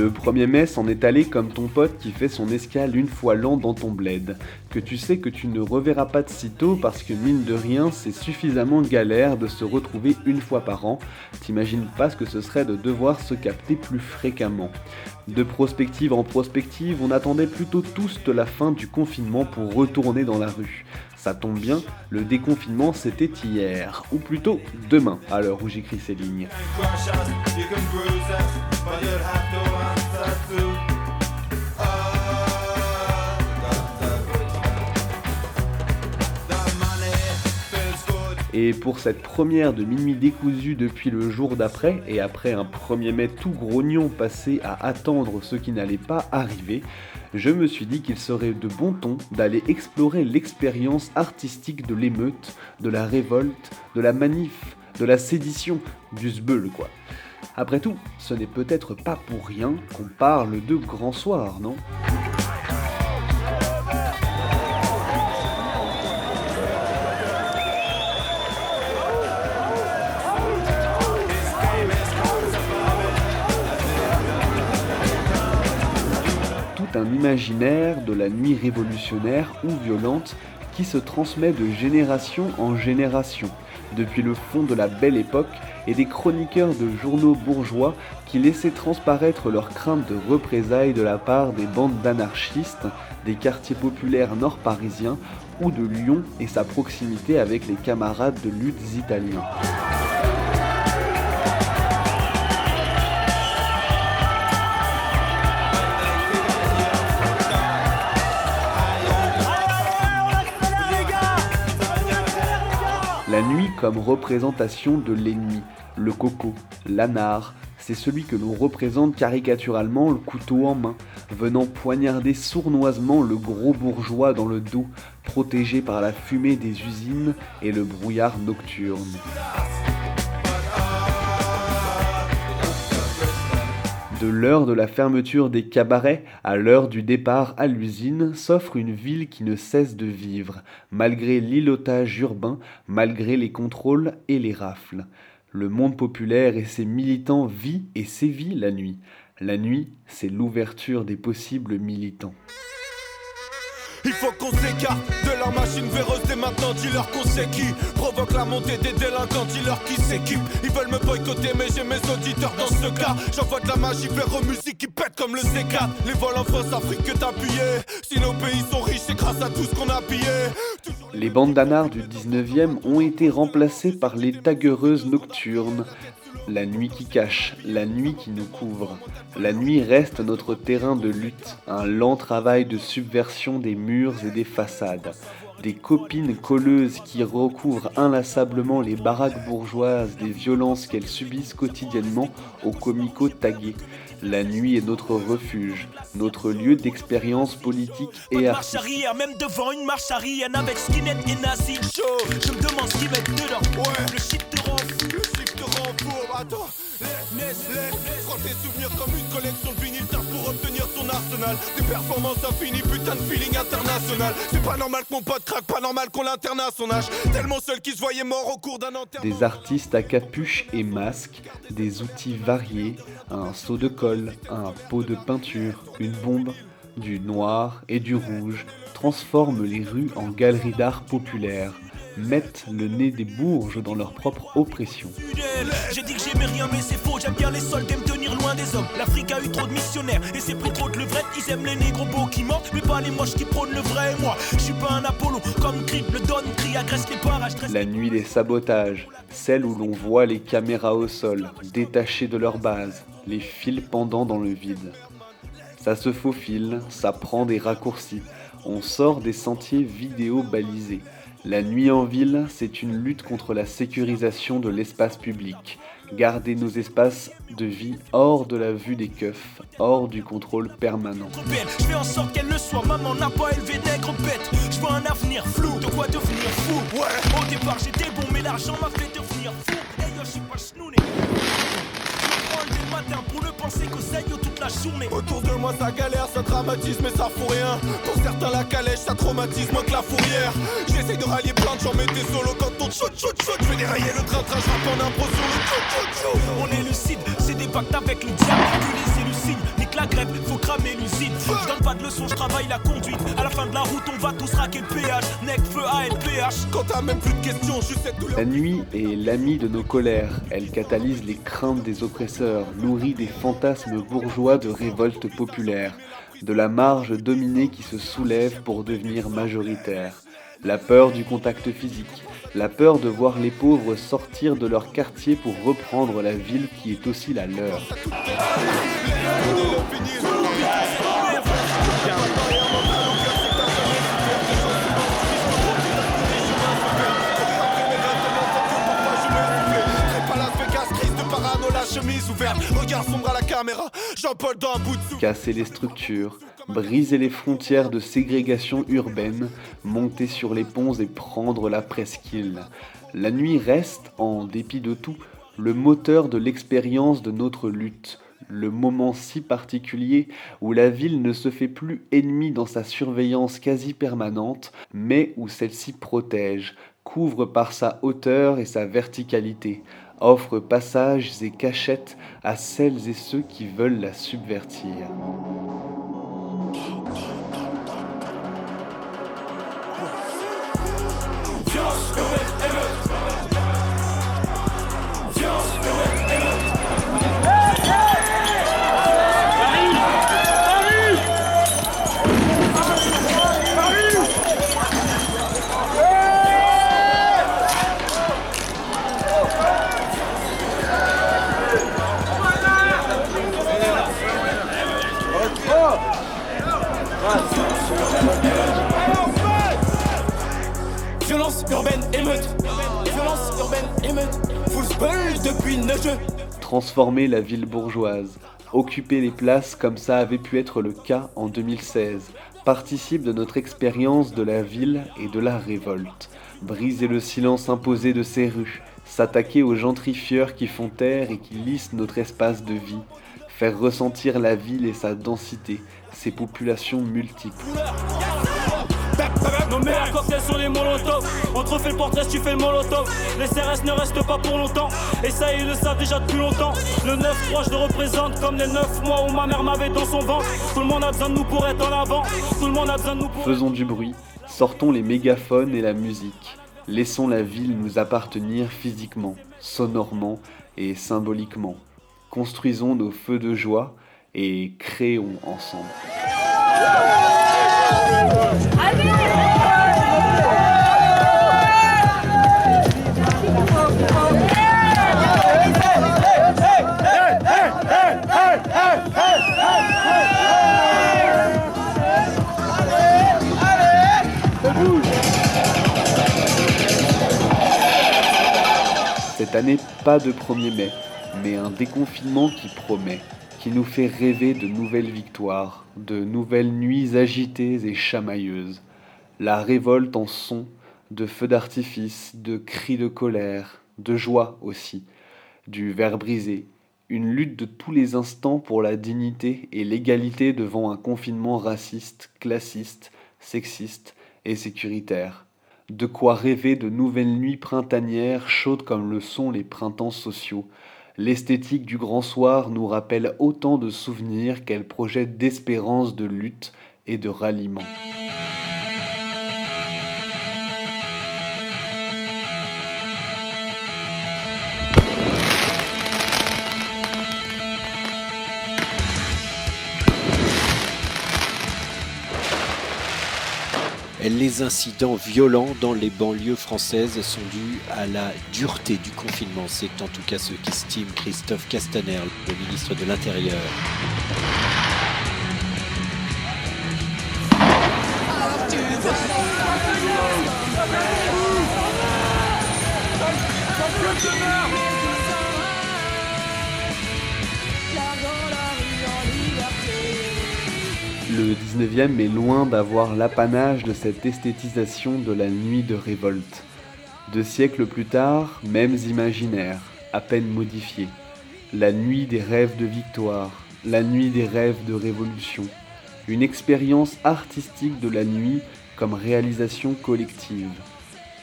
Le 1er mai s'en est allé comme ton pote qui fait son escale une fois l'an dans ton bled, que tu sais que tu ne reverras pas de sitôt parce que mine de rien c'est suffisamment galère de se retrouver une fois par an, t'imagines pas ce que ce serait de devoir se capter plus fréquemment. De prospective en prospective, on attendait plutôt tous de la fin du confinement pour retourner dans la rue. Ça tombe bien, le déconfinement c'était hier, ou plutôt demain, à l'heure où j'écris ces lignes. Et pour cette première de minuit décousu depuis le jour d'après, et après un 1er mai tout grognon passé à attendre ce qui n'allait pas arriver, je me suis dit qu'il serait de bon ton d'aller explorer l'expérience artistique de l'émeute, de la révolte, de la manif, de la sédition, du sbeul quoi. Après tout, ce n'est peut-être pas pour rien qu'on parle de grand soir, non? Un imaginaire de la nuit révolutionnaire ou violente qui se transmet de génération en génération, depuis le fond de la belle époque et des chroniqueurs de journaux bourgeois qui laissaient transparaître leurs craintes de représailles de la part des bandes d'anarchistes des quartiers populaires nord-parisiens ou de Lyon et sa proximité avec les camarades de luttes italiens. La nuit comme représentation de l'ennemi, le coco, l'anard, c'est celui que l'on représente caricaturalement le couteau en main, venant poignarder sournoisement le gros bourgeois dans le dos, protégé par la fumée des usines et le brouillard nocturne. De l'heure de la fermeture des cabarets à l'heure du départ à l'usine s'offre une ville qui ne cesse de vivre, malgré l'îlotage urbain, malgré les contrôles et les rafles. Le monde populaire et ses militants vit et sévit la nuit. La nuit, c'est l'ouverture des possibles militants. Il faut qu'on s'écarte de leur machine véreuse dès maintenant. Dis-leur qu'on sait qui provoque la montée des délinquants. Dis-leur qui s'équipe. Ils veulent me boycotter, mais j'ai mes auditeurs dans ce cas. J'envoie de la magie vers aux musiques qui pètent comme le C4. Les vols en France, Afrique que t'as. Si nos pays sont riches, c'est grâce à tout ce qu'on a pillé. Les bandes d'anards du 19e ont été remplacées par les taguereuses nocturnes, la nuit qui cache, la nuit qui nous couvre. La nuit reste notre terrain de lutte, un lent travail de subversion des murs et des façades. Des copines colleuses qui recouvrent inlassablement les baraques bourgeoises des violences qu'elles subissent quotidiennement aux comicaux tagués. La nuit est notre refuge, notre lieu d'expérience politique et artistique. arrière, même devant une marche arrière avec skinhead et nazi. Je me demande ce qu'ils mettent dedans. Ouais. Le shit Des artistes à capuche et masque, des outils variés, un seau de colle un pot de peinture, une bombe, du noir et du rouge, transforment les rues en galeries d'art populaire, mettent le nez des bourges dans leur propre oppression. J'ai dit que j'aimais rien mais c'est faux, j'aime bien les soldats me tenir loin des hommes. L'Afrique a eu trop de missionnaires et c'est pris trop de levrette. Ils aiment les négros beaux qui mentent, mais pas les moches qui prônent le vrai. Moi, je suis pas un Apollo, comme Grip, le Don, crie, agresse les parages. La nuit des sabotages, celle où l'on voit les caméras au sol, détachées de leur base, les fils pendant dans le vide. Ça se faufile, ça prend des raccourcis, on sort des sentiers vidéo balisés. La nuit en ville, c'est une lutte contre la sécurisation de l'espace public. Garder nos espaces de vie hors de la vue des keufs, hors du contrôle permanent. Je fais en sorte qu'elle le soit, maman n'a pas élevé nègre bête. Je vois un avenir flou, de quoi devenir fou. Ouais, au départ j'étais bon, mais l'argent m'a fait devenir fou. Hey yo, je suis pas chnouné pour ne penser qu'au saillot toute la journée. Autour de moi ça galère, ça dramatise mais ça fout rien. Pour certains la calèche ça traumatise moins que la fourrière. J'essaie de rallier plein de gens mais t'es solo quand on chut chut chut. Je vais dérailler le train train, je en impro sur le chut. On est lucide, c'est des pactes avec le diable. c'est nique leçon, je travaille la conduite. À la fin de la route, on va tous raquer le péage. Nec, feu. Quand t'as même plus de questions, je sais La nuit est l'ami de nos colères. Elle catalyse les craintes des oppresseurs, nourrit des fantasmes bourgeois de révolte populaire, de la marge dominée qui se soulève pour devenir majoritaire. La peur du contact physique, la peur de voir les pauvres sortir de leur quartier pour reprendre la ville qui est aussi la leur. Casser les structures, briser les frontières de ségrégation urbaine, monter sur les ponts et prendre la presqu'île. La nuit reste, en dépit de tout, le moteur de l'expérience de notre lutte, le moment si particulier où la ville ne se fait plus ennemie dans sa surveillance quasi permanente, mais où celle-ci protège, couvre par sa hauteur et sa verticalité, offre passages et cachettes à celles et ceux qui veulent la subvertir. Transformer la ville bourgeoise. Occuper les places comme ça avait pu être le cas en 2016 participe de notre expérience de la ville et de la révolte. Briser le silence imposé de ces rues, s'attaquer aux gentrifieurs qui font taire et qui lissent notre espace de vie, faire ressentir la ville et sa densité, ses populations multiples. On le portrait tu fais le molotov. Les CRS ne restent pas pour longtemps. Et ça, ils le savent déjà depuis longtemps. Le 9-3, je le représente comme les 9 mois où ma mère m'avait dans son ventre. Tout le monde a besoin de nous pour être en avant. Tout le monde a besoin de nous pour. Faisons du bruit. Sortons les mégaphones et la musique. Laissons la ville nous appartenir physiquement, sonorement et symboliquement. Construisons nos feux de joie et créons ensemble. Pas de 1er mai, mais un déconfinement qui promet qui nous fait rêver de nouvelles victoires, de nouvelles nuits agitées et chamailleuses. La révolte en son, de feux d'artifice, de cris de colère, de joie aussi, du verre brisé, une lutte de tous les instants pour la dignité et l'égalité devant un confinement raciste, classiste, sexiste et sécuritaire. De quoi rêver de nouvelles nuits printanières chaudes comme le sont les printemps sociaux, L'esthétique du grand soir nous rappelle autant de souvenirs qu'elle projette d'espérance de lutte et de ralliement. Les incidents violents dans les banlieues françaises sont dus à la dureté du confinement. C'est en tout cas ce qu'estime Christophe Castaner, le ministre de l'Intérieur. Le 19e est loin d'avoir l'apanage de cette esthétisation de la nuit de révolte. Deux siècles plus tard, mêmes imaginaires, à peine modifiés. La nuit des rêves de victoire, la nuit des rêves de révolution. Une expérience artistique de la nuit comme réalisation collective.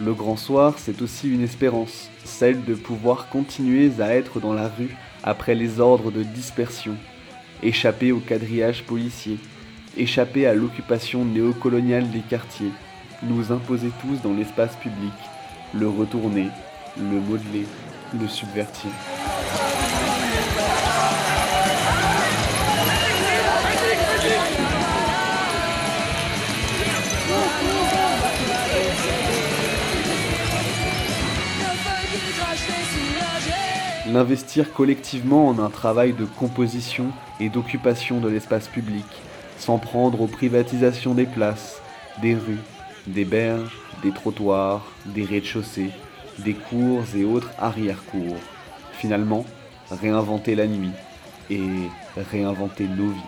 Le grand soir, c'est aussi une espérance, celle de pouvoir continuer à être dans la rue après les ordres de dispersion, échapper au quadrillage policier, échapper à l'occupation néocoloniale des quartiers, nous imposer tous dans l'espace public, le retourner, le modeler, le subvertir. L'investir collectivement en un travail de composition et d'occupation de l'espace public, sans prendre aux privatisations des places, des rues, des berges, des trottoirs, des rez-de-chaussée, des cours et autres arrière-cours. Finalement, réinventer la nuit et réinventer nos vies.